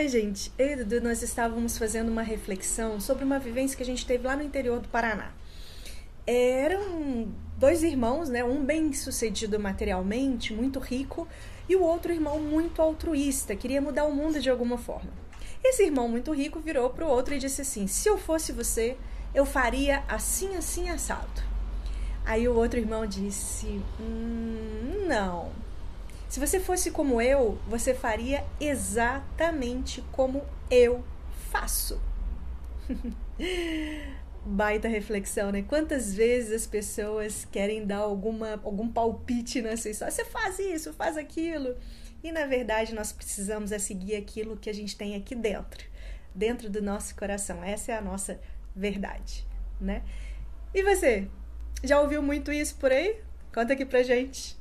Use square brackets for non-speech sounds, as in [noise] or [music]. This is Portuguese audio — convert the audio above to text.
Oi, gente. Eu e Dudu, nós estávamos fazendo uma reflexão sobre uma vivência que a gente teve lá no interior do Paraná. Eram dois irmãos, né? Um bem sucedido materialmente, muito rico, e o outro irmão muito altruísta, queria mudar o mundo de alguma forma. Esse irmão muito rico virou para o outro e disse assim: Se eu fosse você, eu faria assim, assim, assado. Aí o outro irmão disse: hum, Não se você fosse como eu, você faria exatamente como eu faço. [laughs] Baita reflexão, né? Quantas vezes as pessoas querem dar alguma, algum palpite nessa história? Você faz isso, faz aquilo. E na verdade nós precisamos é seguir aquilo que a gente tem aqui dentro, dentro do nosso coração. Essa é a nossa verdade, né? E você? Já ouviu muito isso por aí? Conta aqui pra gente.